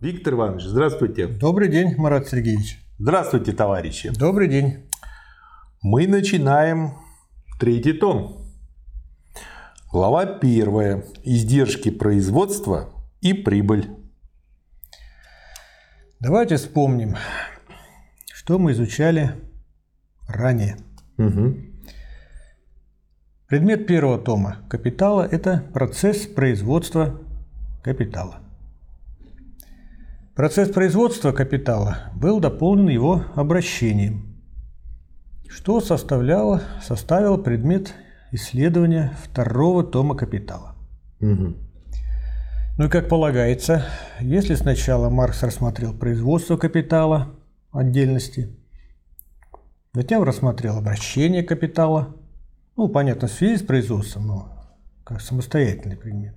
Виктор Иванович, здравствуйте. Добрый день, Марат Сергеевич. Здравствуйте, товарищи. Добрый день. Мы начинаем третий том. Глава первая. Издержки производства и прибыль. Давайте вспомним, что мы изучали ранее. Угу. Предмет первого тома капитала – это процесс производства капитала. Процесс производства капитала был дополнен его обращением, что составляло, составило предмет исследования второго тома капитала. Угу. Ну и как полагается, если сначала Маркс рассмотрел производство капитала отдельности, затем рассмотрел обращение капитала, ну, понятно, в связи с производством, но как самостоятельный предмет,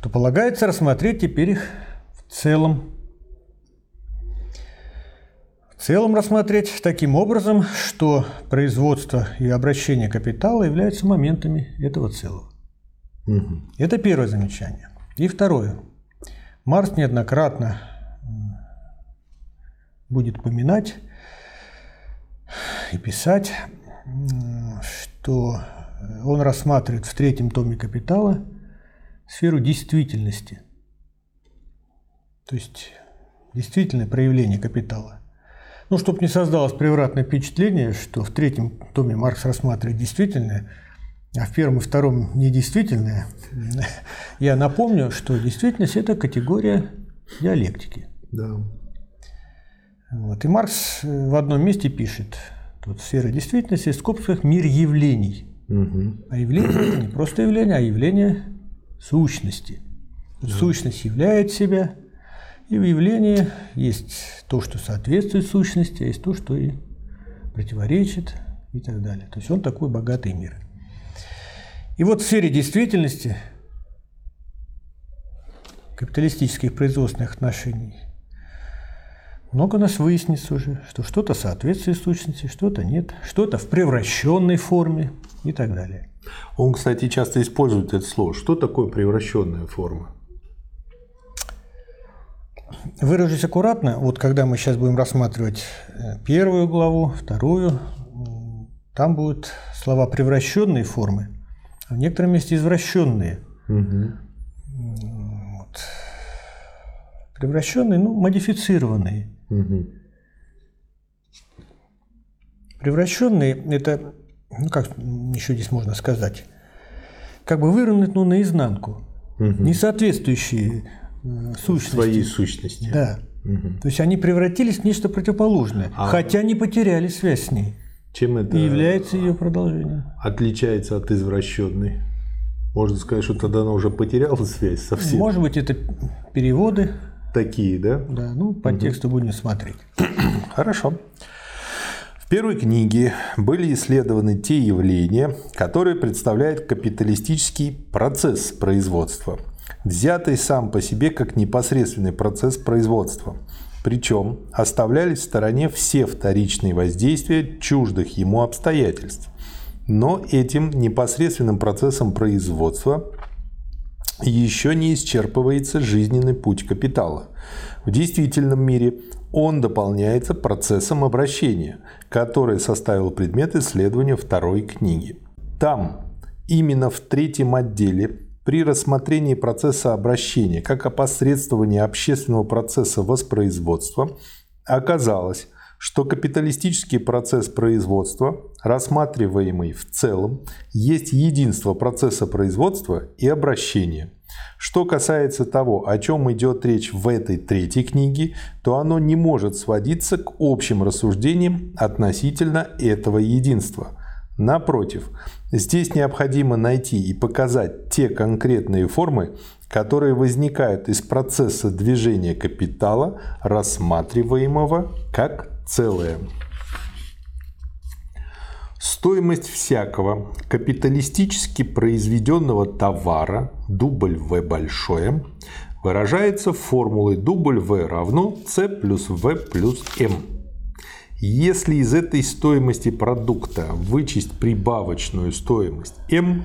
то полагается рассмотреть теперь их в целом. В целом рассмотреть таким образом, что производство и обращение капитала являются моментами этого целого. Угу. Это первое замечание. И второе. Марс неоднократно будет упоминать и писать, что он рассматривает в третьем томе «Капитала» сферу действительности. То есть действительное проявление капитала. Ну, чтобы не создалось превратное впечатление, что в третьем томе Маркс рассматривает действительное, а в первом и втором недействительное, я напомню, что действительность – это категория диалектики. Да. Вот. И Маркс в одном месте пишет, тут сфера действительности, в скобках мир явлений. Угу. А явление – это не просто явление, а явление сущности. Сущность являет себя, и в явлении есть то, что соответствует сущности, а есть то, что и противоречит и так далее. То есть он такой богатый мир. И вот в сфере действительности капиталистических производственных отношений много нас выяснится уже, что что-то соответствует сущности, что-то нет, что-то в превращенной форме и так далее. Он, кстати, часто использует это слово. Что такое превращенная форма? Выражусь аккуратно, вот когда мы сейчас будем рассматривать э, первую главу, вторую, там будут слова превращенные формы, а в некотором месте извращенные. Угу. Вот. Превращенные, ну, модифицированные. Угу. Превращенные – это, ну, как еще здесь можно сказать, как бы выровнять, ну, наизнанку. Угу. Не соответствующие э, сущности. Своей сущности. Да. Угу. То есть они превратились в нечто противоположное, А- хотя не потеряли связь с ней. Чем это И является ее продолжением. отличается от извращенной? Можно сказать, что тогда она уже потеряла связь совсем. Может быть, это переводы, Такие, да? да, ну, по тексту будем смотреть. Хорошо. В первой книге были исследованы те явления, которые представляют капиталистический процесс производства, взятый сам по себе как непосредственный процесс производства. Причем оставлялись в стороне все вторичные воздействия чуждых ему обстоятельств. Но этим непосредственным процессом производства еще не исчерпывается жизненный путь капитала. В действительном мире он дополняется процессом обращения, который составил предмет исследования второй книги. Там, именно в третьем отделе, при рассмотрении процесса обращения как опосредствования общественного процесса воспроизводства, оказалось, что капиталистический процесс производства, рассматриваемый в целом, есть единство процесса производства и обращения. Что касается того, о чем идет речь в этой третьей книге, то оно не может сводиться к общим рассуждениям относительно этого единства. Напротив, здесь необходимо найти и показать те конкретные формы, которые возникают из процесса движения капитала, рассматриваемого как целое. Стоимость всякого капиталистически произведенного товара W большое выражается формулой W равно C плюс V плюс M. Если из этой стоимости продукта вычесть прибавочную стоимость M,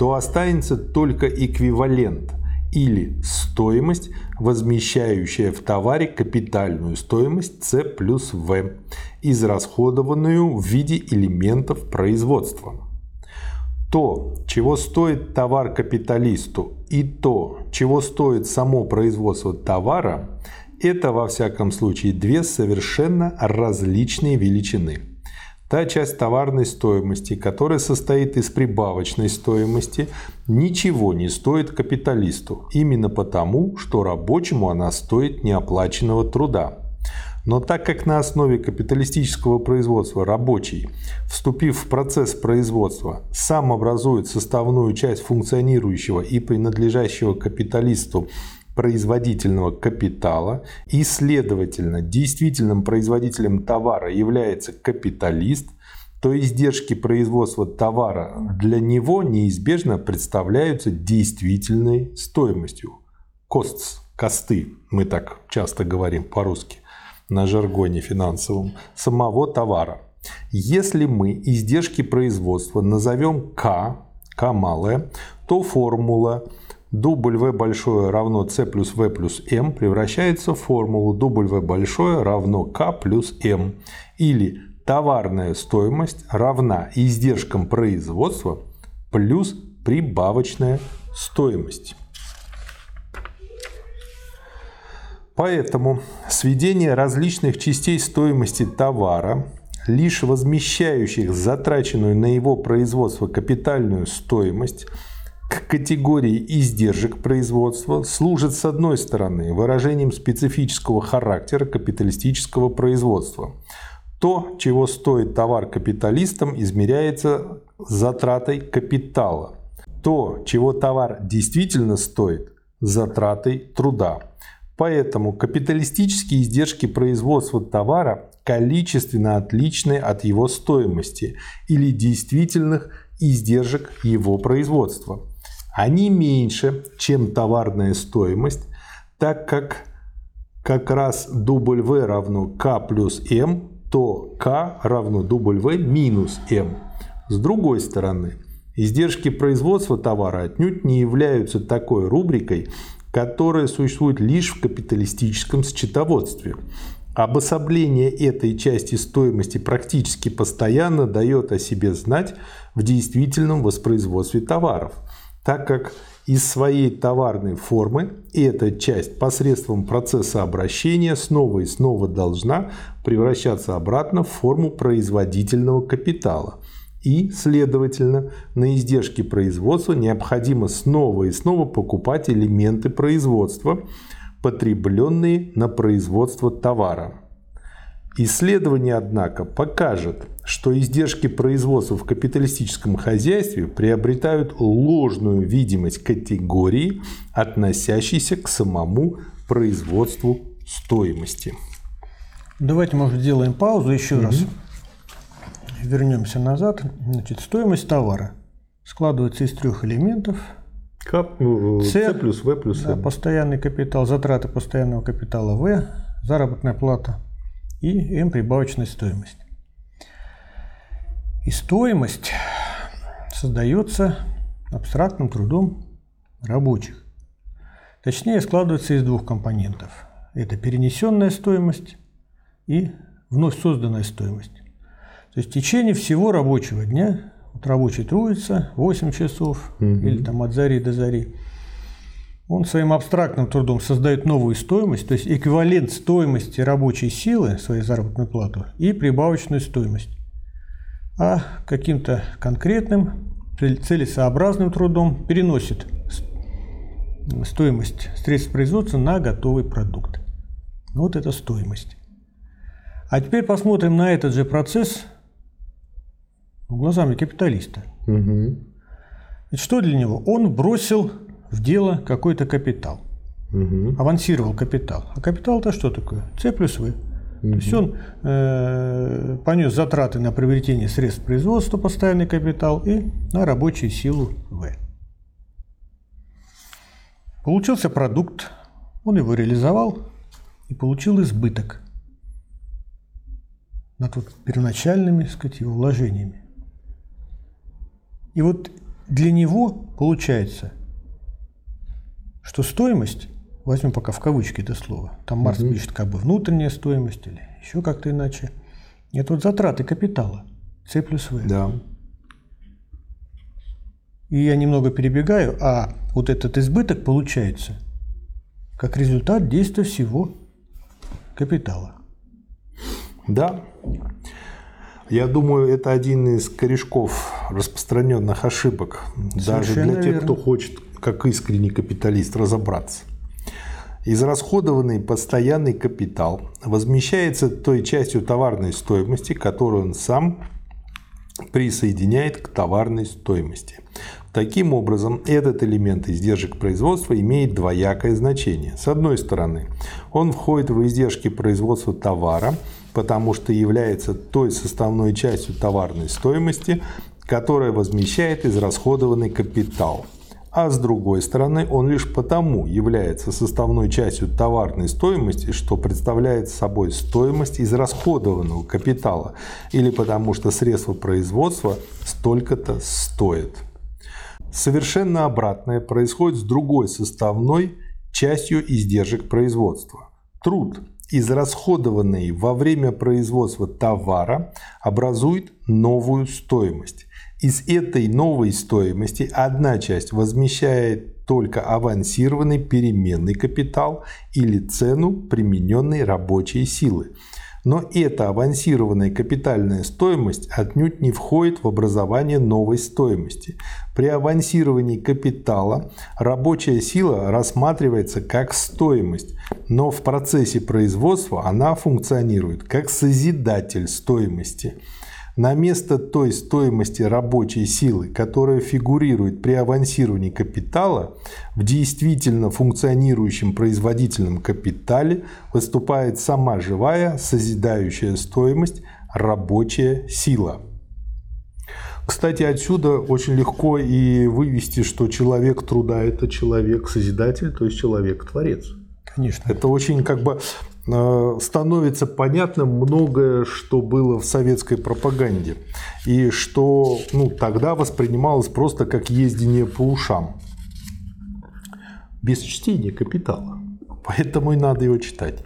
то останется только эквивалент или стоимость, возмещающая в товаре капитальную стоимость C плюс V, израсходованную в виде элементов производства. То, чего стоит товар капиталисту и то, чего стоит само производство товара, это во всяком случае две совершенно различные величины. Та часть товарной стоимости, которая состоит из прибавочной стоимости, ничего не стоит капиталисту, именно потому, что рабочему она стоит неоплаченного труда. Но так как на основе капиталистического производства рабочий, вступив в процесс производства, сам образует составную часть функционирующего и принадлежащего капиталисту производительного капитала и, следовательно, действительным производителем товара является капиталист, то издержки производства товара для него неизбежно представляются действительной стоимостью. Costs, косты, мы так часто говорим по-русски на жаргоне финансовом, самого товара. Если мы издержки производства назовем К, К малое, то формула W большое равно C плюс V плюс M превращается в формулу W большое равно K плюс M. Или товарная стоимость равна издержкам производства плюс прибавочная стоимость. Поэтому сведение различных частей стоимости товара, лишь возмещающих затраченную на его производство капитальную стоимость – к категории издержек производства служит с одной стороны выражением специфического характера капиталистического производства. То, чего стоит товар капиталистам, измеряется затратой капитала. То, чего товар действительно стоит, затратой труда. Поэтому капиталистические издержки производства товара количественно отличны от его стоимости или действительных издержек его производства они меньше, чем товарная стоимость, так как как раз W равно K плюс M, то K равно W минус M. С другой стороны, издержки производства товара отнюдь не являются такой рубрикой, которая существует лишь в капиталистическом счетоводстве. Обособление этой части стоимости практически постоянно дает о себе знать в действительном воспроизводстве товаров – так как из своей товарной формы эта часть посредством процесса обращения снова и снова должна превращаться обратно в форму производительного капитала. И, следовательно, на издержки производства необходимо снова и снова покупать элементы производства, потребленные на производство товара. Исследование, однако, покажет, что издержки производства в капиталистическом хозяйстве приобретают ложную видимость категории, относящейся к самому производству стоимости. Давайте, может, сделаем паузу еще угу. раз. Вернемся назад. Значит, стоимость товара складывается из трех элементов. К, ну, C, C плюс V плюс да, Постоянный капитал, затраты постоянного капитала V, заработная плата и m прибавочная стоимость. И стоимость создается абстрактным трудом рабочих. Точнее, складывается из двух компонентов. Это перенесенная стоимость и вновь созданная стоимость. То есть в течение всего рабочего дня, вот рабочий трудится 8 часов угу. или там от зари до зари, он своим абстрактным трудом создает новую стоимость, то есть эквивалент стоимости рабочей силы, своей заработной платы, и прибавочную стоимость. А каким-то конкретным, целесообразным трудом переносит стоимость средств производства на готовый продукт. Вот это стоимость. А теперь посмотрим на этот же процесс глазами капиталиста. Угу. что для него? Он бросил в дело какой-то капитал. Угу. Авансировал капитал. А капитал-то что такое? С плюс В. Угу. То есть он э, понес затраты на приобретение средств производства, постоянный капитал, и на рабочую силу В. Получился продукт, он его реализовал и получил избыток над вот первоначальными, так сказать, его вложениями. И вот для него получается – что стоимость, возьмем пока в кавычки это слово, там Марс угу. пишет как бы внутренняя стоимость или еще как-то иначе, это вот затраты капитала, С плюс В. Да. И я немного перебегаю, а вот этот избыток получается как результат действия всего капитала. Да. Я думаю, это один из корешков распространенных ошибок, Совершенно даже для тех, верно. кто хочет, как искренний капиталист, разобраться. Израсходованный постоянный капитал возмещается той частью товарной стоимости, которую он сам присоединяет к товарной стоимости. Таким образом, этот элемент издержек производства имеет двоякое значение. С одной стороны, он входит в издержки производства товара, потому что является той составной частью товарной стоимости, которая возмещает израсходованный капитал. А с другой стороны, он лишь потому является составной частью товарной стоимости, что представляет собой стоимость израсходованного капитала, или потому что средства производства столько-то стоят. Совершенно обратное происходит с другой составной частью издержек производства. Труд, израсходованный во время производства товара, образует новую стоимость. Из этой новой стоимости одна часть возмещает только авансированный переменный капитал или цену примененной рабочей силы – но эта авансированная капитальная стоимость отнюдь не входит в образование новой стоимости. При авансировании капитала рабочая сила рассматривается как стоимость, но в процессе производства она функционирует как созидатель стоимости – на место той стоимости рабочей силы, которая фигурирует при авансировании капитала, в действительно функционирующем производительном капитале выступает сама живая созидающая стоимость рабочая сила. Кстати, отсюда очень легко и вывести, что человек труда – это человек-созидатель, то есть человек-творец. Конечно. Это очень как бы становится понятным многое, что было в советской пропаганде. И что ну, тогда воспринималось просто как ездение по ушам. Без чтения капитала. Поэтому и надо его читать.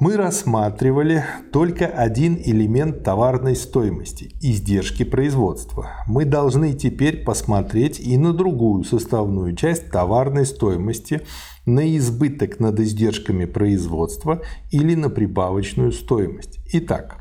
Мы рассматривали только один элемент товарной стоимости – издержки производства. Мы должны теперь посмотреть и на другую составную часть товарной стоимости – на избыток над издержками производства или на прибавочную стоимость. Итак,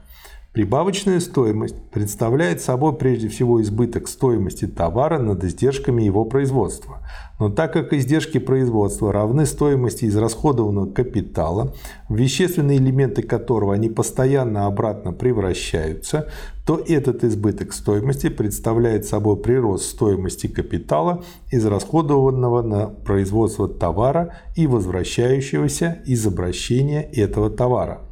Прибавочная стоимость представляет собой прежде всего избыток стоимости товара над издержками его производства. Но так как издержки производства равны стоимости израсходованного капитала, вещественные элементы которого они постоянно обратно превращаются, то этот избыток стоимости представляет собой прирост стоимости капитала, израсходованного на производство товара и возвращающегося из обращения этого товара.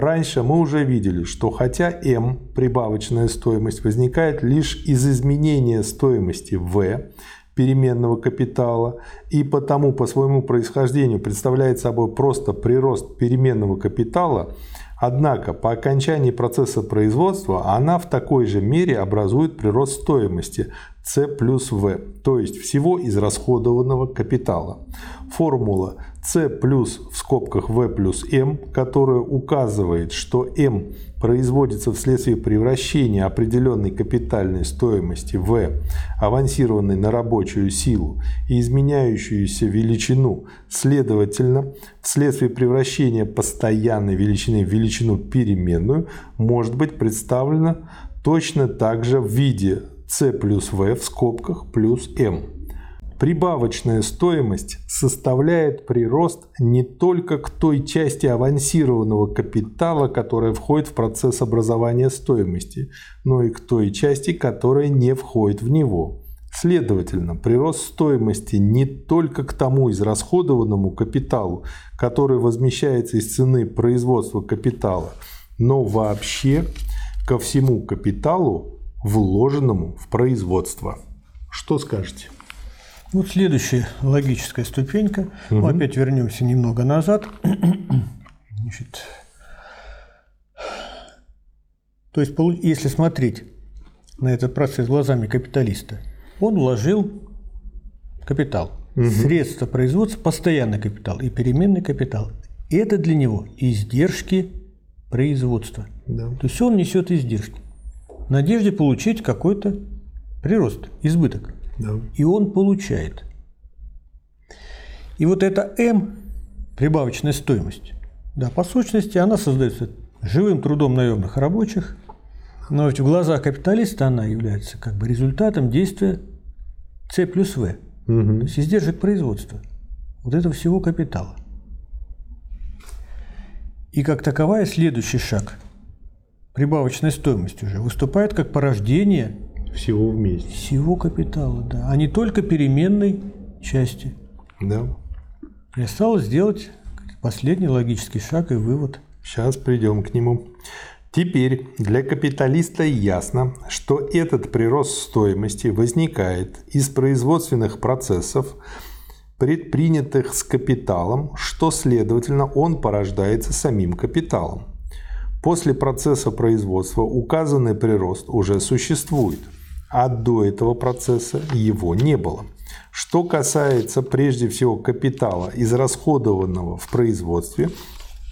Раньше мы уже видели, что хотя m, прибавочная стоимость, возникает лишь из изменения стоимости v, переменного капитала, и потому по своему происхождению представляет собой просто прирост переменного капитала, Однако по окончании процесса производства она в такой же мере образует прирост стоимости C плюс V, то есть всего израсходованного капитала. Формула C плюс в скобках V плюс M, которая указывает, что M производится вследствие превращения определенной капитальной стоимости V, авансированной на рабочую силу и изменяющуюся величину, следовательно, вследствие превращения постоянной величины в величину переменную, может быть представлена точно так же в виде C плюс V в скобках плюс M. Прибавочная стоимость составляет прирост не только к той части авансированного капитала, которая входит в процесс образования стоимости, но и к той части, которая не входит в него. Следовательно, прирост стоимости не только к тому израсходованному капиталу, который возмещается из цены производства капитала, но вообще ко всему капиталу, вложенному в производство. Что скажете? Вот следующая логическая ступенька. Угу. Мы опять вернемся немного назад. Значит, то есть, если смотреть на этот процесс глазами капиталиста, он вложил капитал Угу. Средства производства – постоянный капитал и переменный капитал. Это для него издержки производства. Да. То есть он несет издержки. В надежде получить какой-то прирост, избыток. Да. И он получает. И вот эта М, прибавочная стоимость, да, по сущности, она создается живым трудом наемных рабочих, но ведь в глазах капиталиста она является как бы результатом действия С плюс В. Угу. То есть издержек производства. Вот этого всего капитала. И как таковая следующий шаг прибавочной стоимости уже выступает как порождение всего вместе. Всего капитала, да, а не только переменной части. Да. И осталось сделать последний логический шаг и вывод. Сейчас придем к нему. Теперь для капиталиста ясно, что этот прирост стоимости возникает из производственных процессов, предпринятых с капиталом, что, следовательно, он порождается самим капиталом. После процесса производства указанный прирост уже существует, а до этого процесса его не было. Что касается прежде всего капитала, израсходованного в производстве –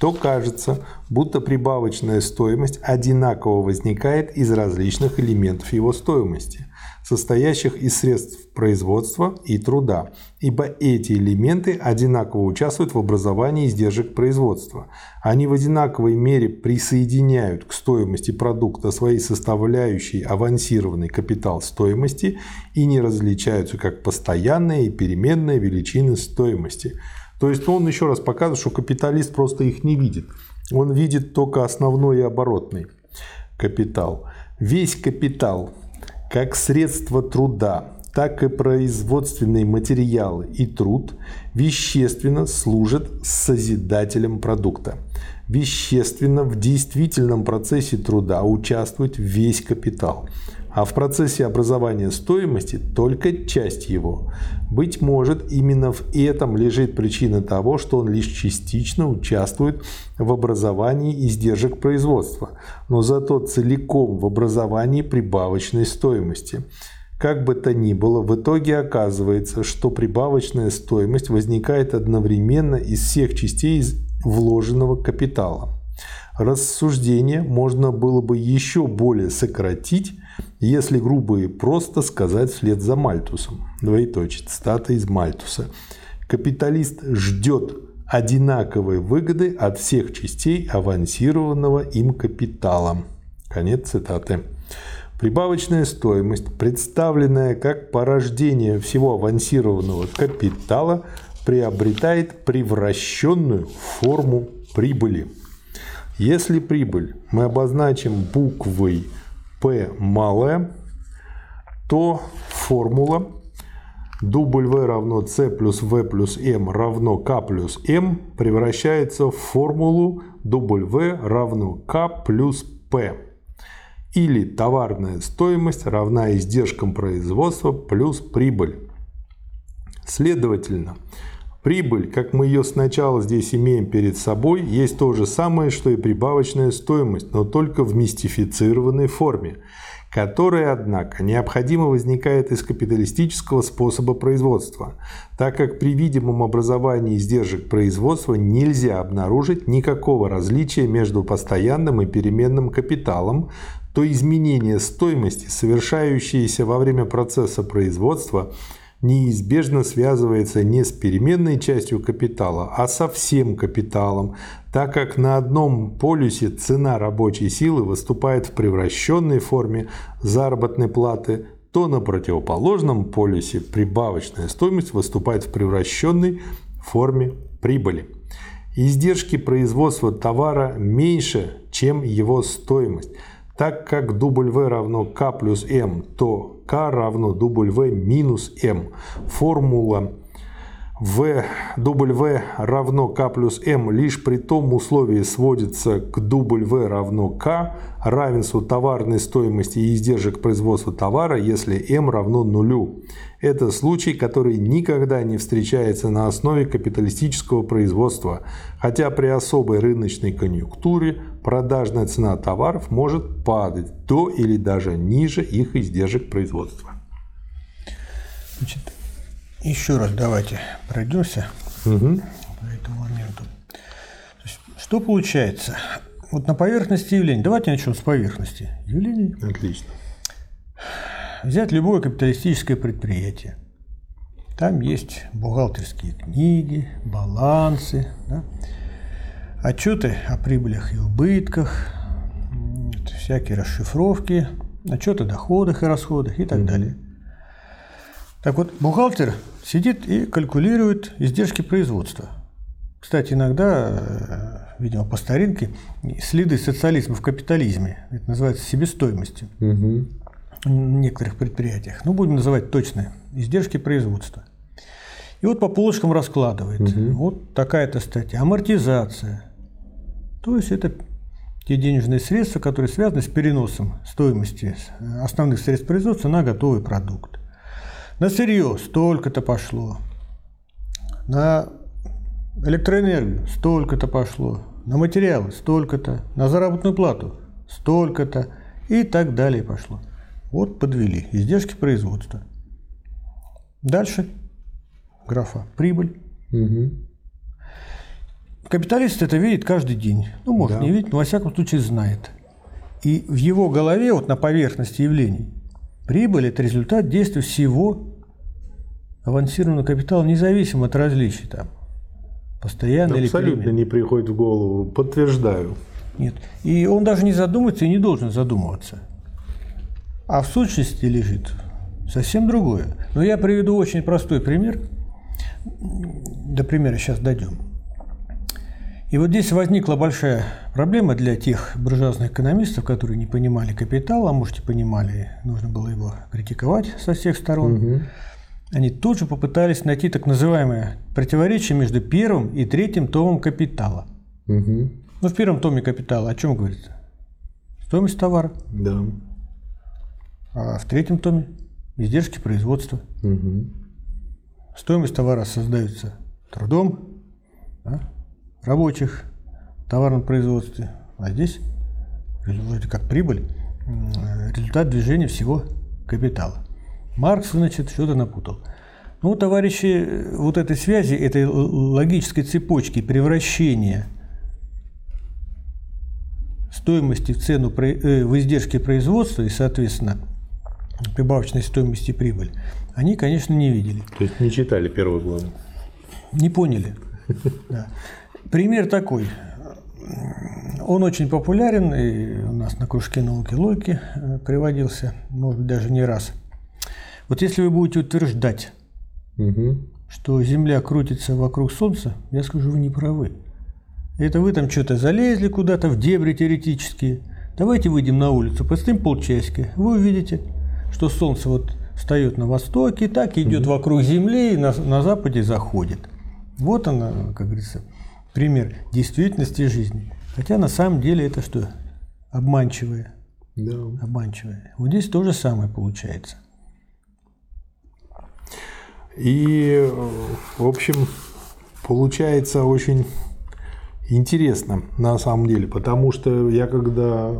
то кажется, будто прибавочная стоимость одинаково возникает из различных элементов его стоимости, состоящих из средств производства и труда, ибо эти элементы одинаково участвуют в образовании издержек производства. Они в одинаковой мере присоединяют к стоимости продукта свои составляющие авансированный капитал стоимости и не различаются как постоянные и переменные величины стоимости – то есть он еще раз показывает, что капиталист просто их не видит. Он видит только основной и оборотный капитал. Весь капитал, как средство труда, так и производственные материалы и труд вещественно служат созидателем продукта. Вещественно в действительном процессе труда участвует весь капитал а в процессе образования стоимости только часть его. Быть может, именно в этом лежит причина того, что он лишь частично участвует в образовании издержек производства, но зато целиком в образовании прибавочной стоимости. Как бы то ни было, в итоге оказывается, что прибавочная стоимость возникает одновременно из всех частей вложенного капитала. Рассуждение можно было бы еще более сократить, если грубо и просто сказать вслед за Мальтусом. Двоеточие. Цитата из Мальтуса. Капиталист ждет одинаковой выгоды от всех частей авансированного им капитала. Конец цитаты. Прибавочная стоимость, представленная как порождение всего авансированного капитала, приобретает превращенную форму прибыли. Если прибыль мы обозначим буквой P малое, то формула W равно C плюс V плюс M равно K плюс M превращается в формулу W равно K плюс P. Или товарная стоимость равна издержкам производства плюс прибыль. Следовательно, Прибыль, как мы ее сначала здесь имеем перед собой, есть то же самое, что и прибавочная стоимость, но только в мистифицированной форме, которая, однако, необходимо возникает из капиталистического способа производства, так как при видимом образовании издержек производства нельзя обнаружить никакого различия между постоянным и переменным капиталом, то изменение стоимости, совершающееся во время процесса производства – неизбежно связывается не с переменной частью капитала, а со всем капиталом, так как на одном полюсе цена рабочей силы выступает в превращенной форме заработной платы, то на противоположном полюсе прибавочная стоимость выступает в превращенной форме прибыли. Издержки производства товара меньше, чем его стоимость – так как W равно K плюс M, то K равно W минус M. Формула в W равно K плюс M лишь при том условии сводится к W равно K равенству товарной стоимости и издержек производства товара, если M равно нулю. Это случай, который никогда не встречается на основе капиталистического производства, хотя при особой рыночной конъюнктуре продажная цена товаров может падать до или даже ниже их издержек производства. Значит, еще раз давайте пройдемся Угу. по этому моменту. Что получается? Вот на поверхности явлений, давайте начнем с поверхности явлений. Отлично. Взять любое капиталистическое предприятие. Там есть бухгалтерские книги, балансы, да, отчеты о прибылях и убытках, всякие расшифровки, отчеты о доходах и расходах и так далее. Так вот, бухгалтер сидит и калькулирует издержки производства. Кстати, иногда, э, видимо, по старинке, следы социализма в капитализме, это называется себестоимостью Угу. в некоторых предприятиях. Ну, будем называть точно, издержки производства. И вот по полочкам раскладывает. Вот такая-то статья. Амортизация. То есть это те денежные средства, которые связаны с переносом стоимости основных средств производства на готовый продукт. На сырье столько-то пошло. На электроэнергию столько-то пошло. На материалы столько-то. На заработную плату столько-то. И так далее пошло. Вот подвели. Издержки производства. Дальше графа прибыль. Угу. Капиталист это видит каждый день. Ну, может, Да. не видит, но во всяком случае знает. И в его голове, вот на поверхности явлений, прибыль – это результат действия всего авансированного капитала, независимо от различий там. Постоянно или Абсолютно не приходит в голову. Подтверждаю. Нет. И он даже не задумывается и не должен задумываться. А в сущности лежит совсем другое. Но я приведу очень простой пример. До примера сейчас дойдем. И вот здесь возникла большая проблема для тех буржуазных экономистов, которые не понимали капитал, а может и понимали, нужно было его критиковать со всех сторон. Они тут же попытались найти так называемое противоречие между первым и третьим томом капитала. Угу. Ну, в первом томе капитала о чем говорится? Стоимость товара. Да. А в третьем томе издержки производства. Угу. Стоимость товара создается трудом да, рабочих в товарном производстве. А здесь вроде как прибыль, м, результат движения всего капитала. Маркс, значит, что-то напутал. Ну, товарищи, вот этой связи, этой логической цепочки превращения стоимости в цену, э, в издержки производства и, соответственно, прибавочной стоимости прибыль, они, конечно, не видели. То есть не читали первую главу. Не поняли. Да. Пример такой. Он очень популярен, и у нас на кружке науки логики э, приводился, может быть, даже не раз. Вот если вы будете утверждать, Угу. что Земля крутится вокруг Солнца, я скажу, вы не правы. Это вы там что-то залезли куда-то в дебри теоретические. Давайте выйдем на улицу, постоим полчасика. Вы увидите, что Солнце вот встает на востоке, так идет вокруг Земли и на, на западе заходит. Вот она, как говорится, пример действительности жизни. Хотя на самом деле это что? Обманчивое. Да. Обманчивое. Вот здесь то же самое получается. И, в общем, получается очень интересно на самом деле, потому что я когда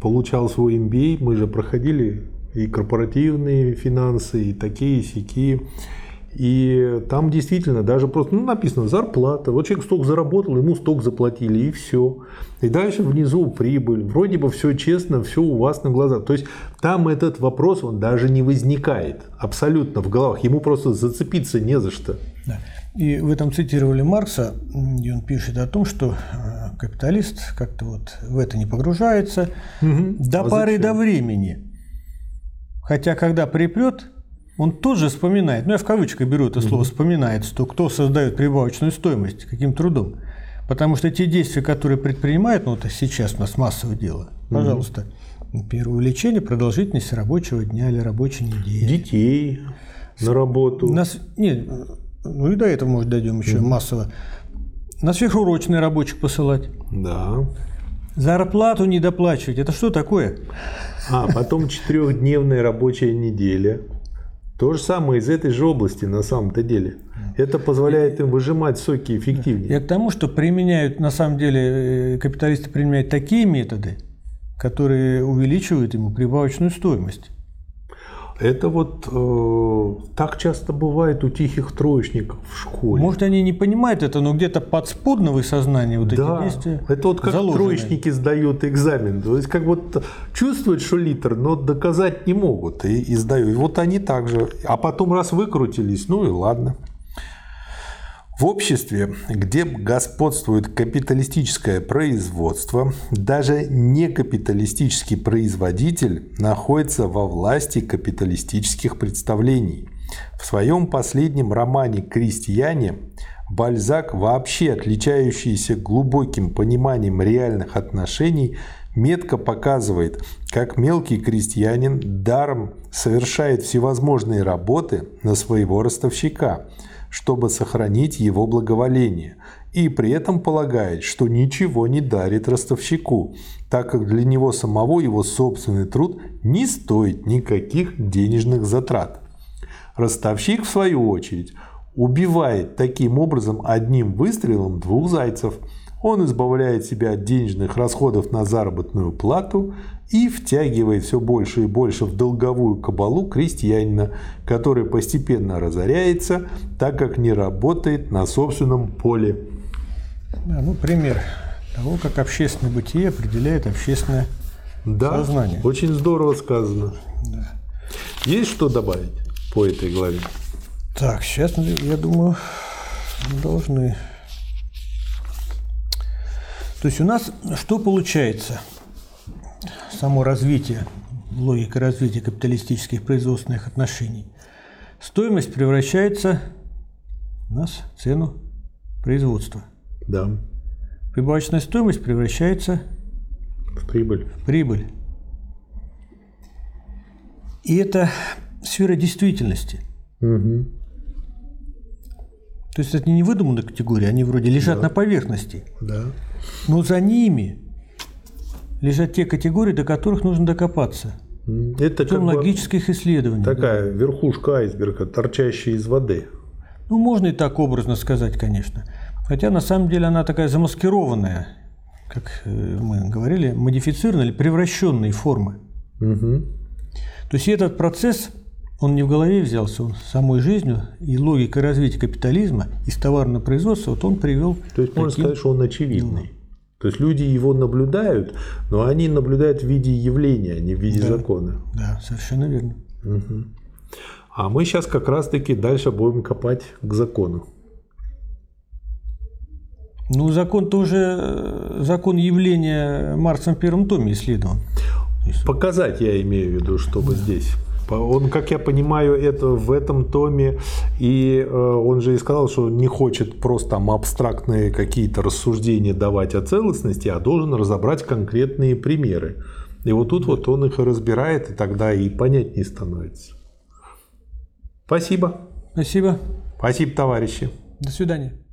получал свой MBA, мы же проходили и корпоративные финансы, и такие, и сякие. И там действительно даже просто ну, написано зарплата. Вот человек столько заработал, ему столько заплатили, и все. И дальше внизу прибыль. Вроде бы все честно, все у вас на глазах. То есть там этот вопрос, он даже не возникает абсолютно в головах. Ему просто зацепиться не за что. Да. И в этом цитировали Маркса, и он пишет о том, что э, капиталист как-то вот в это не погружается до А поры зачем? до времени. Хотя, когда припрет, он тут же вспоминает, ну я в кавычках беру это слово, вспоминает, что кто создает прибавочную стоимость, каким трудом. Потому что те действия, которые предпринимает, ну это сейчас у нас массовое дело, пожалуйста, например, увеличение продолжительности рабочего дня или рабочей недели. Детей на работу. Нас, нет, ну и до этого, может, дойдем еще массово. На сверхурочные рабочих посылать. Да. Зарплату не доплачивать. Это что такое? А потом четырехдневная рабочая неделя. То же самое из этой же области на самом-то деле. Это позволяет им выжимать соки эффективнее. Я к тому, что применяют, на самом деле, э, капиталисты применяют такие методы, которые увеличивают ему прибавочную стоимость. Это вот э, так часто бывает у тихих троечников в школе. Может, они не понимают это, но где-то подспудно в их сознании вот да, эти действия это вот как заложены. троечники сдают экзамен. То есть как вот чувствуют, что литр, но доказать не могут и, и сдают. И вот они также. А потом раз выкрутились, ну и ладно. В обществе, где господствует капиталистическое производство, даже некапиталистический производитель находится во власти капиталистических представлений. В своем последнем романе «Крестьяне» Бальзак, вообще отличающийся глубоким пониманием реальных отношений, метко показывает, как мелкий крестьянин даром совершает всевозможные работы на своего ростовщика – чтобы сохранить его благоволение, и при этом полагает, что ничего не дарит ростовщику, так как для него самого его собственный труд не стоит никаких денежных затрат. Ростовщик, в свою очередь, убивает таким образом одним выстрелом двух зайцев – он избавляет себя от денежных расходов на заработную плату и втягивает все больше и больше в долговую кабалу крестьянина, который постепенно разоряется, так как не работает на собственном поле. Да, ну, пример того, как общественное бытие определяет общественное да, сознание. Очень здорово сказано. Да. Есть что добавить по этой главе? Так, сейчас, я думаю, должны то есть у нас что получается? Само развитие, логика развития капиталистических производственных отношений. Стоимость превращается у нас в цену производства. Да. Прибавочная стоимость превращается в прибыль. В прибыль. И это сфера действительности. Угу. То есть это не выдуманные категории, они вроде лежат да. на поверхности. Да. Но за ними лежат те категории, до которых нужно докопаться. Это как логических исследований. Такая да. верхушка айсберга, торчащая из воды. Ну, можно и так образно сказать, конечно. Хотя на самом деле она такая замаскированная, как э, мы говорили, модифицированная или превращенная формы. Угу. То есть этот процесс, он не в голове взялся, он самой жизнью и логикой развития капитализма из товарного производства, вот он привел. То есть можно сказать, что он очевидный. То есть люди его наблюдают, но они наблюдают в виде явления, а не в виде да, закона. Да, совершенно верно. Угу. А мы сейчас как раз-таки дальше будем копать к закону. Ну, закон тоже закон явления Марсом в первом томе исследован. Показать я имею в виду, чтобы да. здесь. Он, как я понимаю, это в этом томе, и э, он же и сказал, что не хочет просто там абстрактные какие-то рассуждения давать о целостности, а должен разобрать конкретные примеры. И вот тут вот он их и разбирает, и тогда и понятнее становится. Спасибо. Спасибо. Спасибо, товарищи. До свидания.